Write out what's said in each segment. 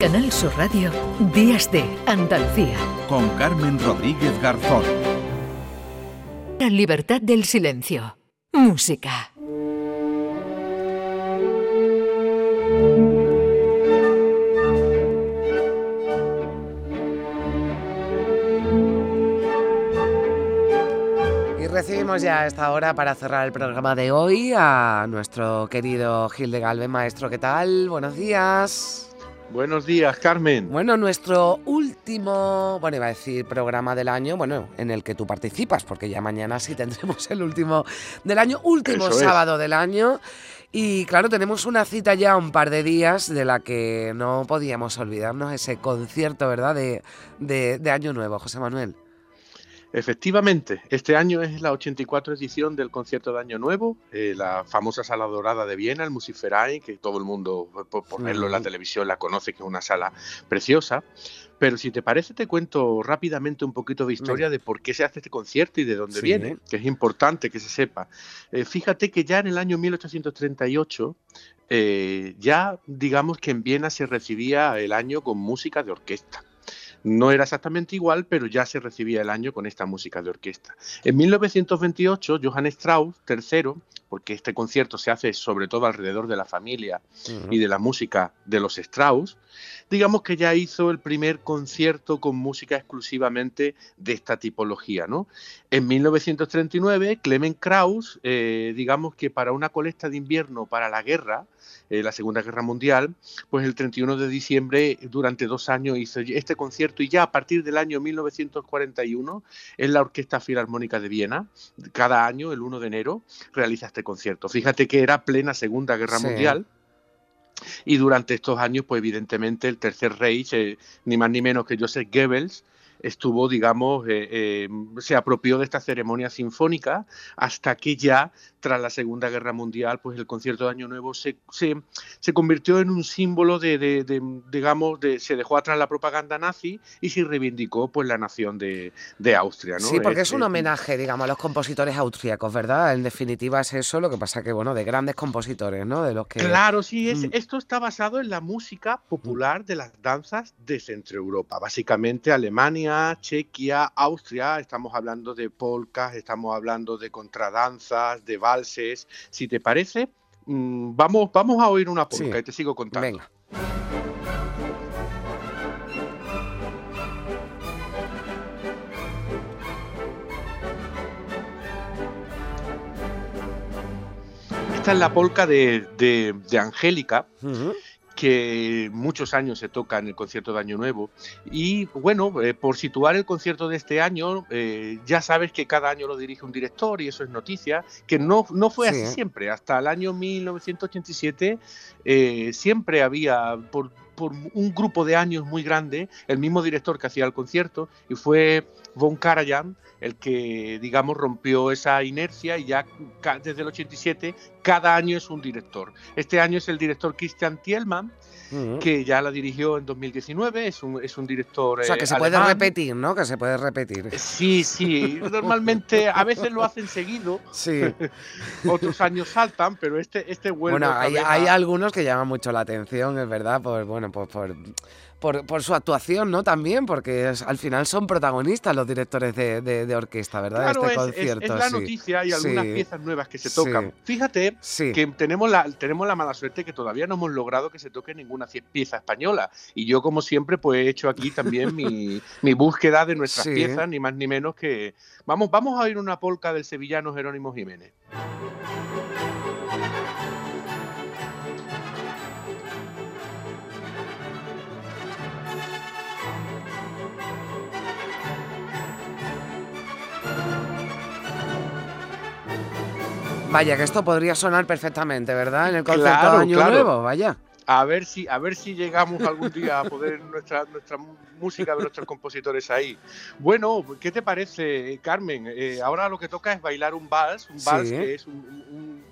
Canal Sur Radio, Días de Andalucía. Con Carmen Rodríguez Garzón. La libertad del silencio. Música. Y recibimos ya a esta hora para cerrar el programa de hoy a nuestro querido Gil de Galve, maestro. ¿Qué tal? Buenos días. Buenos días, Carmen. Bueno, nuestro último, bueno, iba a decir programa del año, bueno, en el que tú participas, porque ya mañana sí tendremos el último del año, último Eso es. sábado del año. Y claro, tenemos una cita ya un par de días de la que no podíamos olvidarnos, ese concierto, ¿verdad? De, de, de Año Nuevo, José Manuel. Efectivamente, este año es la 84 edición del concierto de Año Nuevo, eh, la famosa sala dorada de Viena, el Musikverein, que todo el mundo, por, por verlo en la televisión, la conoce, que es una sala preciosa. Pero si te parece, te cuento rápidamente un poquito de historia de por qué se hace este concierto y de dónde Sí. viene, que es importante que se sepa. Eh, fíjate que ya en el año 1838, eh, ya digamos que en Viena se recibía el año con música de orquesta. No era exactamente igual, pero ya se recibía el año con esta música de orquesta. En 1928, Johann Strauss III, porque este concierto se hace sobre todo alrededor de la familia y de la música de los Strauss, digamos que ya hizo el primer concierto con música exclusivamente de esta tipología, ¿no? En 1939, Clement Krauss, eh, digamos que para una colecta de invierno para la guerra, eh, la Segunda Guerra Mundial, pues el 31 de diciembre, durante dos años, hizo este concierto y ya a partir del año 1941, en la Orquesta Filarmónica de Viena, cada año, el 1 de enero, realiza este concierto. Fíjate que era plena Segunda Guerra Sí. Mundial. Y durante estos años, pues evidentemente el Tercer Reich, eh, ni más ni menos que Joseph Goebbels, estuvo, digamos, eh, eh, se apropió de esta ceremonia sinfónica hasta que ya, tras la Segunda Guerra Mundial, pues el concierto de Año Nuevo se, se, se convirtió en un símbolo de, de- de, digamos, de, se dejó atrás la propaganda nazi y se reivindicó pues la nación de, de Austria, ¿no? Sí, porque es un homenaje, digamos, a los compositores austríacos, ¿verdad? En definitiva es eso, lo que pasa que, bueno, de grandes compositores, ¿no? De los que... Claro, sí, es, Mm. esto está basado en la música popular de las danzas de Centro Europa, básicamente Alemania, Chequia, Austria, estamos hablando de polcas, estamos hablando de contradanzas, de valses. Si te parece, mm, vamos, vamos a oír una polca Sí. y te sigo contando. Venga. Esta es la polca de, de, de Angélica. Que muchos años se toca en el concierto de Año Nuevo. Y bueno, eh, por situar el concierto de este año, eh, ya sabes que cada año lo dirige un director y eso es noticia, que no, no fue Sí, así ¿eh? siempre. Hasta el año 1987 eh, siempre había, por, por un grupo de años muy grande, el mismo director que hacía el concierto y fue Von Karajan el que, digamos, rompió esa inercia y ya desde el 87 cada año es un director. Este año es el director Christian Thielmann, que ya la dirigió en 2019, es un, es un director O sea, eh, que se puede repetir, ¿no? Que se puede repetir. Sí, sí, normalmente a veces lo hacen seguido, Sí. otros años saltan, pero este, este vuelve Bueno, hay, a- hay algunos que llaman mucho la atención, es verdad, por, bueno, pues por, por, por su actuación, ¿no? También, porque es- al final son protagonistas los directores de, de- de orquesta, ¿verdad? Claro, este es, es- concierto. es la sí. noticia y algunas Sí. piezas nuevas que se Sí. tocan. Fíjate Sí. que tenemos la, tenemos la mala suerte que todavía no hemos logrado que se toque ninguna pieza española. Y yo, como siempre, pues he hecho aquí también mi, mi búsqueda de nuestras piezas, ni más ni menos que... Vamos, vamos a oír una polca del sevillano Jerónimo Jiménez. Vaya, que esto podría sonar perfectamente, ¿verdad? En el concierto Claro, de Año claro. Nuevo, vaya. A ver si, a ver si llegamos algún día a poder nuestra, nuestra música de nuestros compositores ahí. Bueno, ¿qué te parece, Carmen? Eh, ahora lo que toca es bailar un vals, un vals Sí. que es un, un- un-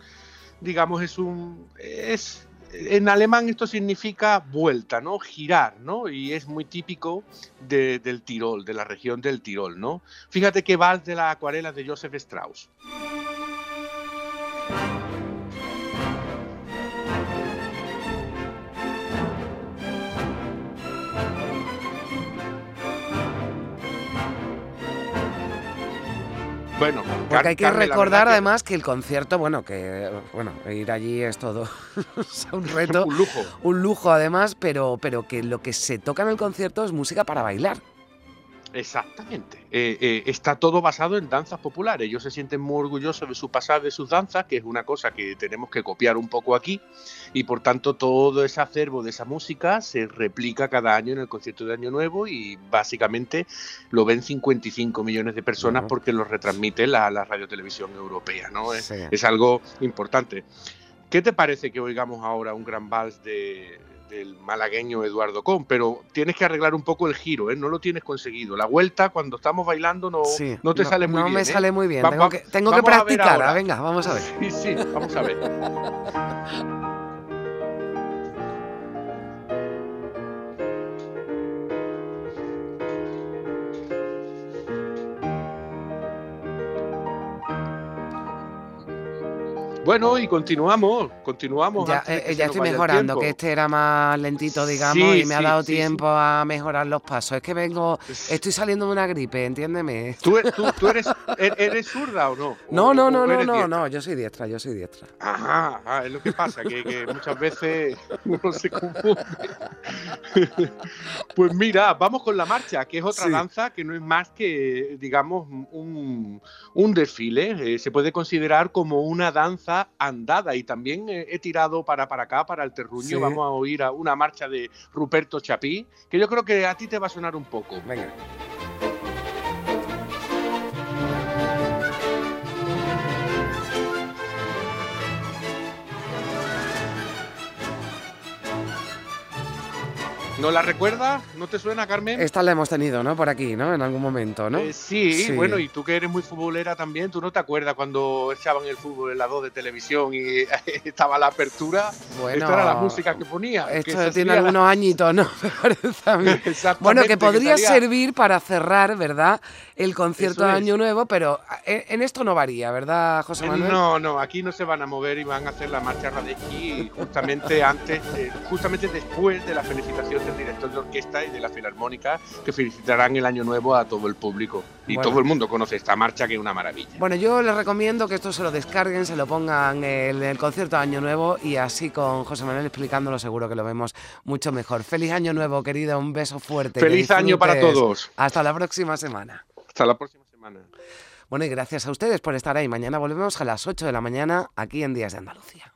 digamos, es un, es, en alemán esto significa vuelta, ¿no? Girar, ¿no? Y es muy típico de- del Tirol, de la región del Tirol, ¿no? Fíjate que vals de la acuarela de Joseph Strauss. Bueno, porque hay que recordar además que el concierto, bueno, que bueno, ir allí es todo un reto, un lujo, un lujo además, pero pero que lo que se toca en el concierto es música para bailar. Exactamente. Eh, eh, está todo basado en danzas populares. Ellos se sienten muy orgullosos de su pasado, de sus danzas, que es una cosa que tenemos que copiar un poco aquí. Y por tanto, todo ese acervo de esa música se replica cada año en el concierto de Año Nuevo y básicamente lo ven 55 millones de personas porque lo retransmite la, la radiotelevisión europea. ¿no? Es, es algo importante. ¿Qué te parece que oigamos ahora un gran vals de, del malagueño Eduardo Con, pero tienes que arreglar un poco el giro, ¿eh? no lo tienes conseguido. La vuelta cuando estamos bailando no, no te sale muy bien. No me ¿eh? sale muy bien, tengo que, tengo que practicar. Ah, venga, vamos a ver. Sí, sí, vamos a ver. Bueno, y continuamos, continuamos. Ya, eh, estoy mejorando, que este era más lentito, digamos, y me ha dado tiempo a mejorar los pasos. Es que vengo, estoy saliendo de una gripe, entiéndeme. ¿Tú, tú, eres, er, eres, zurda o no? No, no, no, no, no, no, yo soy diestra, yo soy diestra. Ajá, es lo que pasa, que, muchas veces uno se confunde. pues mira, vamos con la marcha, que es otra danza que no es más que, digamos, un, un desfile. Eh, se puede considerar como una danza andada y también he, tirado para, para acá, para el terruño. Vamos a oír a una marcha de Ruperto Chapí, que yo creo que a ti te va a sonar un poco. Venga. ¿No la recuerdas? ¿No te suena, Carmen? Esta la hemos tenido, ¿no? Por aquí, ¿no? En algún momento, ¿no? Eh, sí, bueno, y tú que eres muy futbolera también, ¿tú no te acuerdas cuando echaban el fútbol en la 2 de televisión y estaba la apertura? Bueno, Esta era la música que ponía. Esto tiene algunos añitos, ¿no? Bueno, que podría servir para cerrar, ¿verdad? El concierto de Año Nuevo, pero eh, en esto no varía, ¿verdad, José Manuel? No, no, aquí no se van a mover y van a hacer la marcha Radecki justamente antes, justamente después de la felicitación del director de orquesta y de la filarmónica que felicitarán el año nuevo a todo el público. Y todo el mundo conoce esta marcha que es una maravilla. Bueno, yo les recomiendo que esto se lo descarguen, se lo pongan en el concierto de Año Nuevo y así con José Manuel explicándolo seguro que lo vemos mucho mejor. Feliz Año Nuevo, querido, un beso fuerte. Feliz año para todos. Hasta la próxima semana. Hasta la próxima semana. Bueno, y gracias a ustedes por estar ahí. Mañana volvemos a las 8 de la mañana aquí en Días de Andalucía.